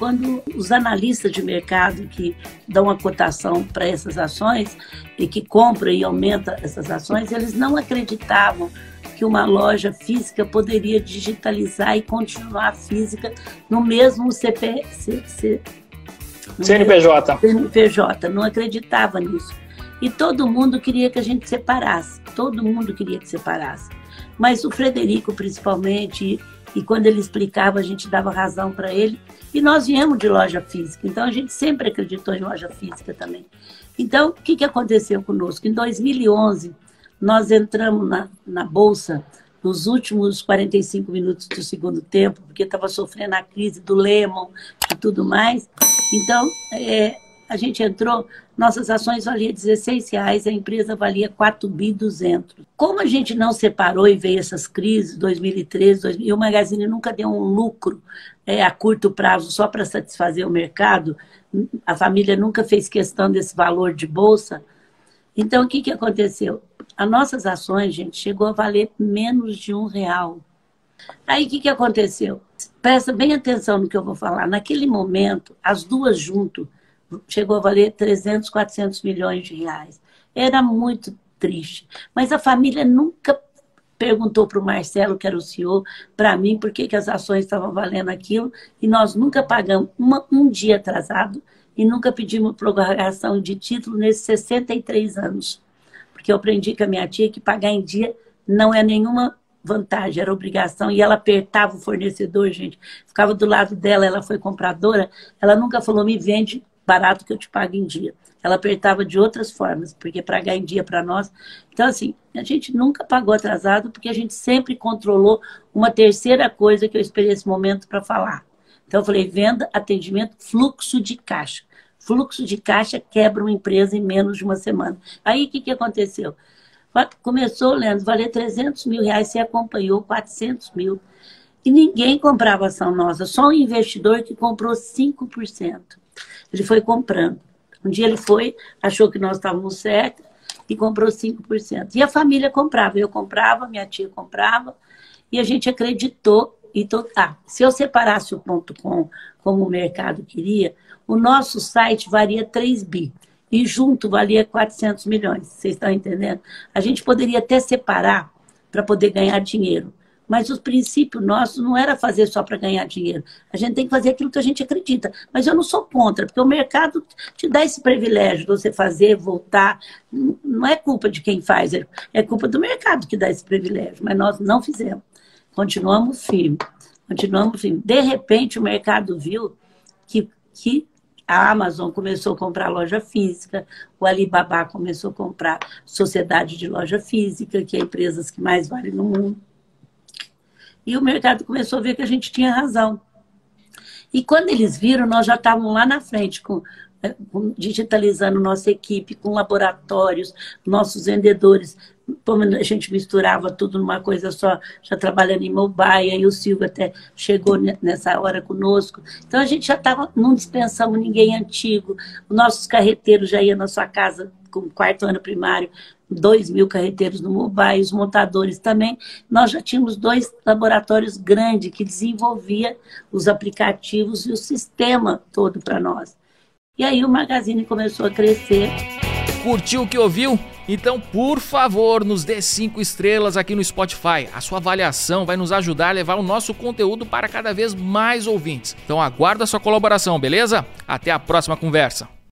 Quando os analistas de mercado que dão a cotação para essas ações e que compram e aumentam essas ações, eles não acreditavam que uma loja física poderia digitalizar e continuar física no mesmo CP, C, C, no CNPJ. CNPJ, não acreditava nisso. E todo mundo queria que a gente separasse, todo mundo queria que separasse. Mas o Frederico, principalmente, e quando ele explicava, a gente dava razão para ele. E nós viemos de loja física, então a gente sempre acreditou em loja física também. Então, o que, que aconteceu conosco? Em 2011, nós entramos na, na Bolsa nos últimos 45 minutos do segundo tempo, porque estava sofrendo a crise do Lemon e tudo mais. Então, é, a gente entrou, nossas ações valiam 16 reais, a empresa valia 4 bi 200. Como a gente não separou e veio essas crises, 2013, 2000, e o Magazine nunca deu um lucro é, a curto prazo só para satisfazer o mercado, a família nunca fez questão desse valor de bolsa. Então, o que, que aconteceu? As nossas ações, gente, chegou a valer menos de um real. Aí, o que, que aconteceu? Presta bem atenção no que eu vou falar. Naquele momento, as duas juntas chegou a valer 300, 400 milhões de reais. Era muito triste. Mas a família nunca perguntou para o Marcelo, que era o CEO, para mim, por que, que as ações estavam valendo aquilo, e nós nunca pagamos uma, um dia atrasado e nunca pedimos prorrogação de título nesses 63 anos. Porque eu aprendi com a minha tia que pagar em dia não é nenhuma vantagem, era obrigação, e ela apertava o fornecedor, gente, ficava do lado dela, ela foi compradora, ela nunca falou, me vende barato que eu te pago em dia. Ela apertava de outras formas, porque pagar em dia para nós. Então, assim, a gente nunca pagou atrasado, porque a gente sempre controlou uma terceira coisa que eu esperei esse momento para falar. Então, eu falei: venda, atendimento, fluxo de caixa. Fluxo de caixa quebra uma empresa em menos de uma semana. Aí, o que, que aconteceu? Começou, Leandro, valer 300 mil reais, você acompanhou 400 mil. E ninguém comprava ação nossa, só um investidor que comprou 5%. Ele foi comprando. Um dia ele foi, achou que nós estávamos certos e comprou 5%. E a família comprava, eu comprava, minha tia comprava, e a gente acreditou. E to... ah, se eu separasse o ponto com como o mercado queria, o nosso site varia 3 bi. E junto valia 400 milhões. Vocês estão entendendo? A gente poderia até separar para poder ganhar dinheiro. Mas o princípio nosso não era fazer só para ganhar dinheiro. A gente tem que fazer aquilo que a gente acredita. Mas eu não sou contra, porque o mercado te dá esse privilégio de você fazer, voltar. Não é culpa de quem faz, é culpa do mercado que dá esse privilégio. Mas nós não fizemos. Continuamos firmes. Continuamos firmes. De repente, o mercado viu que, que a Amazon começou a comprar loja física, o Alibaba começou a comprar sociedade de loja física, que é empresas que mais valem no mundo. E o mercado começou a ver que a gente tinha razão. E quando eles viram, nós já estávamos lá na frente, com, com, digitalizando nossa equipe, com laboratórios, nossos vendedores. A gente misturava tudo numa coisa só, já trabalhando em mobile, e o Silvio até chegou nessa hora conosco. Então a gente já estava, não dispensamos ninguém antigo. Os nossos carreteiros já iam na sua casa com quarto ano primário, 2 mil carreteiros no mobile, os montadores também. Nós já tínhamos dois laboratórios grandes que desenvolvia os aplicativos e o sistema todo para nós. E aí o Magazine começou a crescer. Curtiu o que ouviu? Então, por favor, nos dê cinco estrelas aqui no Spotify. A sua avaliação vai nos ajudar a levar o nosso conteúdo para cada vez mais ouvintes. Então, aguardo a sua colaboração, beleza? Até a próxima conversa.